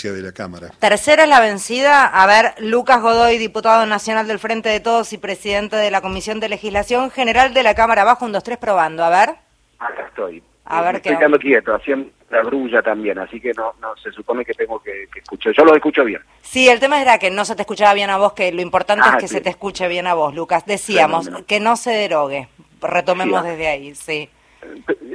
de la Cámara. Tercera es la vencida. A ver, Lucas Godoy, diputado nacional del Frente de Todos y presidente de la Comisión de Legislación General de la Cámara. Bajo un, dos, tres, probando. A ver. Acá estoy. A ver estoy qué- quedando quieto, haciendo la brulla también, así que no, no se supone que tengo que, que escuchar. Yo lo escucho bien. Sí, el tema era que no se te escuchaba bien a vos, que lo importante Ah, es que sí. se te escuche bien a vos, Lucas. Decíamos que no se derogue. Retomemos Sí, desde ahí, sí.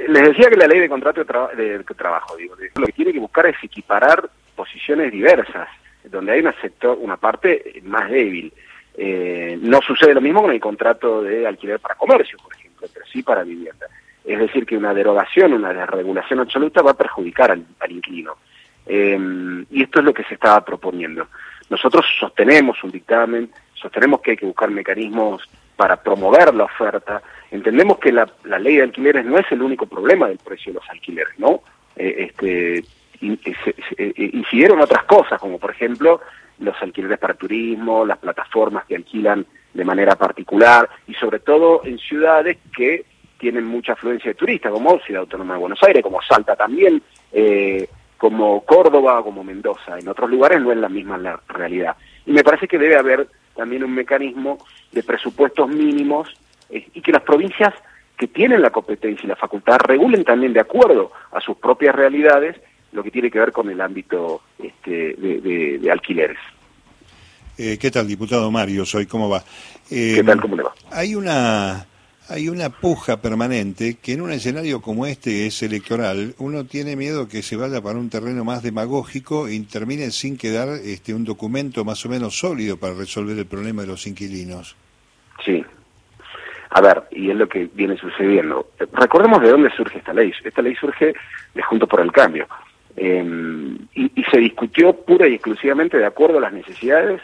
Les decía que la ley de contrato de, traba- de trabajo, digo, de- lo que tiene que buscar es equiparar posiciones diversas, donde hay una sector, una parte más débil. Eh, no sucede lo mismo con el contrato de alquiler para comercio, por ejemplo, pero sí para vivienda. Es decir, que una derogación, una desregulación absoluta va a perjudicar al, al inquilino. Eh, y esto es lo que se estaba proponiendo. Nosotros sostenemos un dictamen, sostenemos que hay que buscar mecanismos para promover la oferta. Entendemos que la, la ley de alquileres no es el único problema del precio de los alquileres, ¿no? Eh, este, eh, eh, incidieron otras cosas, como por ejemplo los alquileres para turismo, las plataformas que alquilan de manera particular y sobre todo en ciudades que tienen mucha afluencia de turistas, como Ciudad Autónoma de Buenos Aires, como Salta también, eh, como Córdoba, como Mendoza. En otros lugares no es la misma la realidad. Y me parece que debe haber también un mecanismo de presupuestos mínimos eh, y que las provincias que tienen la competencia y la facultad regulen también de acuerdo a sus propias realidades lo que tiene que ver con el ámbito este, de, de- de alquileres. Eh, ¿Qué tal, diputado Mario? Soy, ¿cómo va? Eh, ¿Qué tal? ¿Cómo le va? Hay una, hay una puja permanente que en un escenario como este es electoral, uno tiene miedo que se vaya para un terreno más demagógico y termine sin quedar este, un documento más o menos sólido para resolver el problema de los inquilinos. Sí. A ver, y es lo que viene sucediendo. Eh, Recordemos de dónde surge esta ley. Esta ley surge de Juntos por el Cambio. Eh, y, y se discutió pura y exclusivamente de acuerdo a las necesidades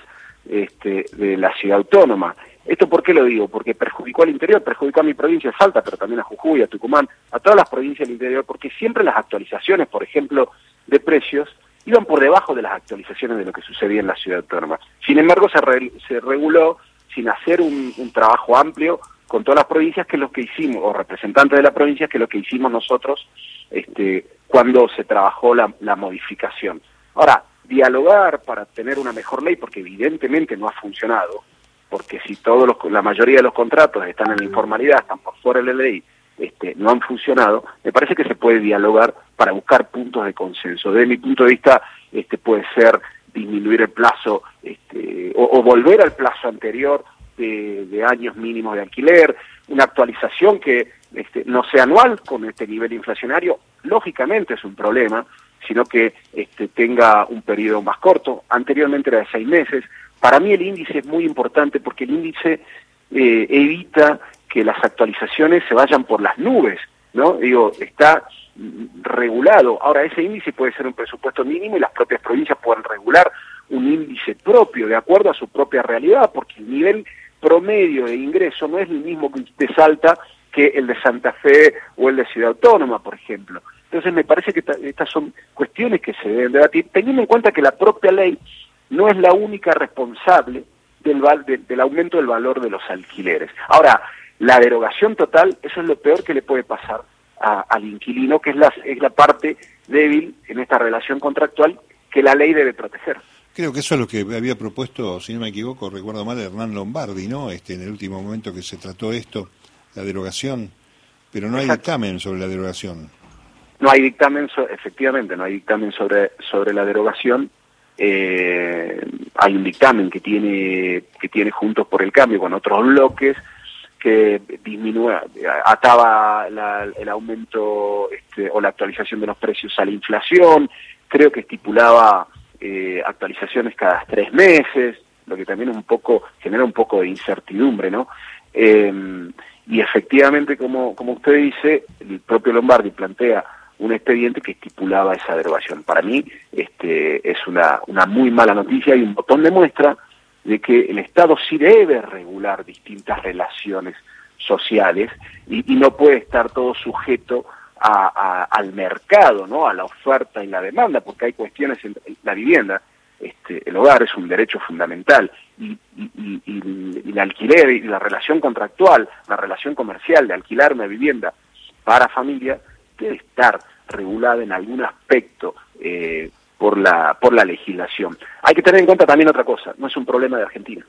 este, de la ciudad autónoma. ¿Esto por qué lo digo? Porque perjudicó al interior, perjudicó a mi provincia de Salta, pero también a Jujuy, a Tucumán, a todas las provincias del interior, porque siempre las actualizaciones, por ejemplo, de precios, iban por debajo de las actualizaciones de lo que sucedía en la ciudad autónoma. Sin embargo, se, se reguló sin hacer un, trabajo amplio con todas las provincias, que es lo que hicimos, o representantes de las provincias, que lo que hicimos nosotros este, cuando se trabajó la, la modificación. Ahora, dialogar para tener una mejor ley, porque evidentemente no ha funcionado, porque si todos los, la mayoría de los contratos están en la informalidad, están por fuera de la ley, este, no han funcionado, me parece que se puede dialogar para buscar puntos de consenso. Desde mi punto de vista, este, puede ser disminuir el plazo este, o, volver al plazo anterior de, de años mínimos de alquiler, una actualización que este, no sea anual con este nivel inflacionario, lógicamente es un problema, sino que este, tenga un periodo más corto. Anteriormente era de seis meses. Para mí el índice es muy importante porque el índice eh, evita que las actualizaciones se vayan por las nubes, ¿no? Digo, está regulado. Ahora, ese índice puede ser un presupuesto mínimo y las propias provincias pueden regular un índice propio de acuerdo a su propia realidad, porque el nivel promedio de ingreso no es el mismo que de Salta que el de Santa Fe o el de Ciudad Autónoma, por ejemplo. Entonces me parece que esta- estas son cuestiones que se deben debatir, teniendo en cuenta que la propia ley no es la única responsable del, val- de- del aumento del valor de los alquileres. Ahora, la derogación total, eso es lo peor que le puede pasar al inquilino, que es la, es la parte débil en esta relación contractual que la ley debe proteger. Creo que eso es lo que había propuesto, si no me equivoco, recuerdo mal, Hernán Lombardi, ¿no? Este, en el último momento que se trató esto, la derogación, pero no hay dictamen sobre la derogación. No hay dictamen, so- efectivamente, no hay dictamen sobre, sobre la derogación. Eh, hay un dictamen que tiene, que tiene Juntos por el Cambio con otros bloques que disminuye, ataba la- el aumento este, o la actualización de los precios a la inflación, creo que estipulaba eh, actualizaciones cada tres meses, lo que también un poco genera un poco de incertidumbre, ¿no? Eh, y efectivamente, como, como usted dice, el propio Lombardi plantea un expediente que estipulaba esa derogación. Para mí este, es una, una muy mala noticia y un botón de muestra de que el Estado sí debe regular distintas relaciones sociales y, no puede estar todo sujeto a- al mercado, ¿no? a la oferta y la demanda, porque hay cuestiones en la vivienda. Este, el hogar es un derecho fundamental y, y- y- y- y el alquiler y la relación contractual, la relación comercial de alquilar una vivienda para familia debe estar regulada en algún aspecto eh, por la, por la legislación. Hay que tener en cuenta también otra cosa, no es un problema de Argentina.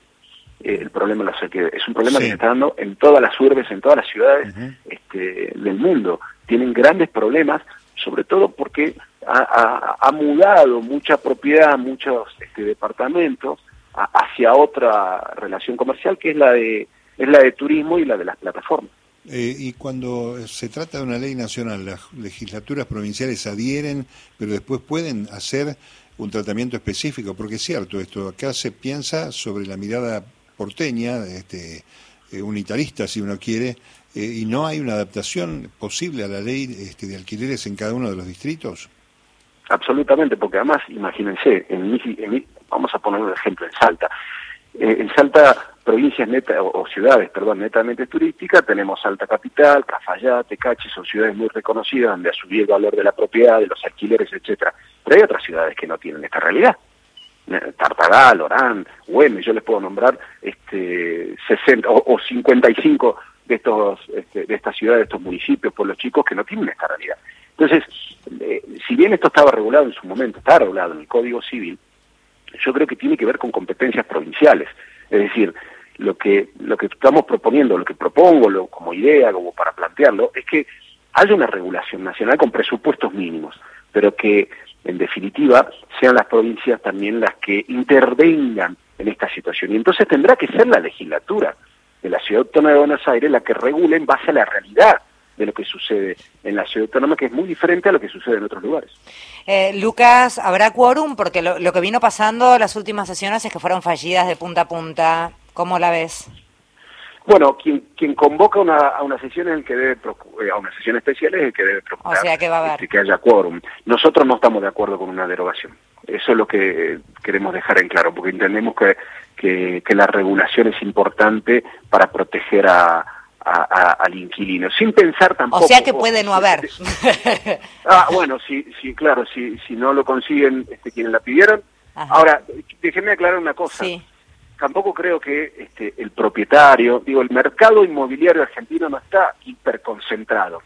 Eh, el problema lo sé que es un problema que se está dando en todas las urbes, en todas las ciudades este, del mundo. Tienen grandes problemas, sobre todo porque ha, mudado mucha propiedad, muchos este, departamentos hacia otra relación comercial que es la de es la de turismo y la de las plataformas. Eh, y cuando se trata de una ley nacional, las legislaturas provinciales adhieren, pero después pueden hacer un tratamiento específico, porque es cierto esto, acá se piensa sobre la mirada porteña, este, eh, unitarista si uno quiere, eh, y no hay una adaptación posible a la ley este, de alquileres en cada uno de los distritos. Absolutamente, porque además, imagínense, en, en, vamos a poner un ejemplo, en Salta. Eh, en Salta, provincias neta, o, ciudades, perdón, netamente turísticas, tenemos Salta Capital, Cafayate, Cachi, son ciudades muy reconocidas donde ha subido el valor de la propiedad, de los alquileres, etcétera. Pero hay otras ciudades que no tienen esta realidad. Tartagal, Orán, Güemes, yo les puedo nombrar este 60 o, 55 de estos este, de estas ciudades, de estos municipios, pueblos chicos que no tienen esta realidad. Entonces, eh, si bien esto estaba regulado en su momento, está regulado en el Código Civil, yo creo que tiene que ver con competencias provinciales. Es decir, lo que, lo que estamos proponiendo, lo que propongo como idea, como para plantearlo, es que haya una regulación nacional con presupuestos mínimos, pero que en definitiva sean las provincias también las que intervengan en esta situación. Y entonces tendrá que ser la legislatura de la Ciudad Autónoma de Buenos Aires la que regule en base a la realidad de lo que sucede en la ciudad autónoma, que es muy diferente a lo que sucede en otros lugares. Eh, Lucas, ¿habrá quórum? Porque lo, que vino pasando las últimas sesiones es que fueron fallidas de punta a punta. ¿Cómo la ves? Bueno, quien, quien convoca una, a una sesión es el que debe eh, a una sesión especial es el que debe procurar o sea, que, va a haber. Este, que haya quórum. Nosotros no estamos de acuerdo con una derogación. Eso es lo que queremos dejar en claro, porque entendemos que, que, que la regulación es importante para proteger a, al inquilino, sin pensar tampoco... O sea que puede no haber. ah, bueno, sí, sí, claro, si, si no lo consiguen este, quienes la pidieron. Ahora, déjenme aclarar una cosa. Tampoco creo que este, el propietario, digo, el mercado inmobiliario argentino no está hiperconcentrado.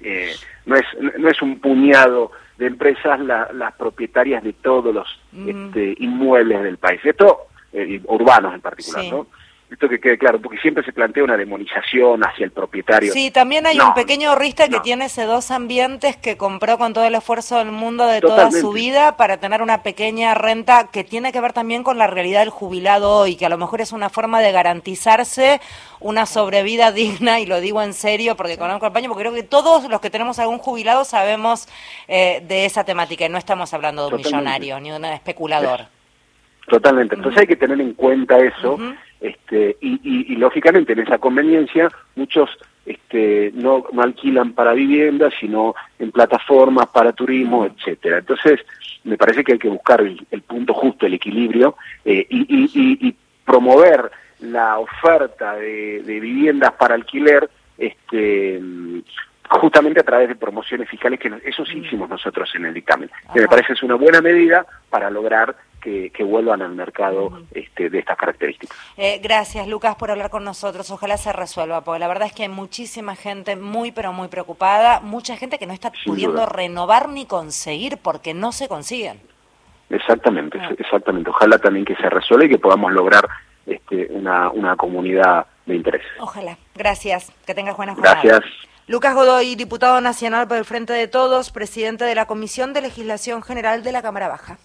Eh, no, es, no es un puñado de empresas las propietarias de todos los este, inmuebles del país, esto eh, urbanos en particular, ¿no? Esto que quede claro, porque siempre se plantea una demonización hacia el propietario. Sí, también hay un pequeño ahorrista que tiene ese dos ambientes que compró con todo el esfuerzo del mundo de toda su vida para tener una pequeña renta que tiene que ver también con la realidad del jubilado hoy, que a lo mejor es una forma de garantizarse una sobrevida digna, y lo digo en serio porque conozco el paño, porque creo que todos los que tenemos algún jubilado sabemos eh, de esa temática y no estamos hablando de un millonario ni de un especulador. Totalmente, entonces hay que tener en cuenta eso. Este, y, lógicamente en esa conveniencia muchos este, no, alquilan para viviendas, sino en plataformas para turismo, etcétera. Entonces, me parece que hay que buscar el, punto justo, el equilibrio, eh, y, promover la oferta de, viviendas para alquiler este, justamente a través de promociones fiscales, que eso sí hicimos nosotros en el dictamen. Que me parece es una buena medida para lograr que, vuelvan al mercado este, de estas características. Eh, gracias, Lucas, por hablar con nosotros. Ojalá se resuelva, porque la verdad es que hay muchísima gente muy, pero muy preocupada, mucha gente que no está pudiendo renovar ni conseguir porque no se consiguen. Exactamente, ah. exactamente. Ojalá también que se resuelva y que podamos lograr este, una, una comunidad de interés. Ojalá. Gracias. Que tengas buenas jornada. Gracias. Lucas Godoy, diputado nacional por el Frente de Todos, presidente de la Comisión de Legislación General de la Cámara Baja.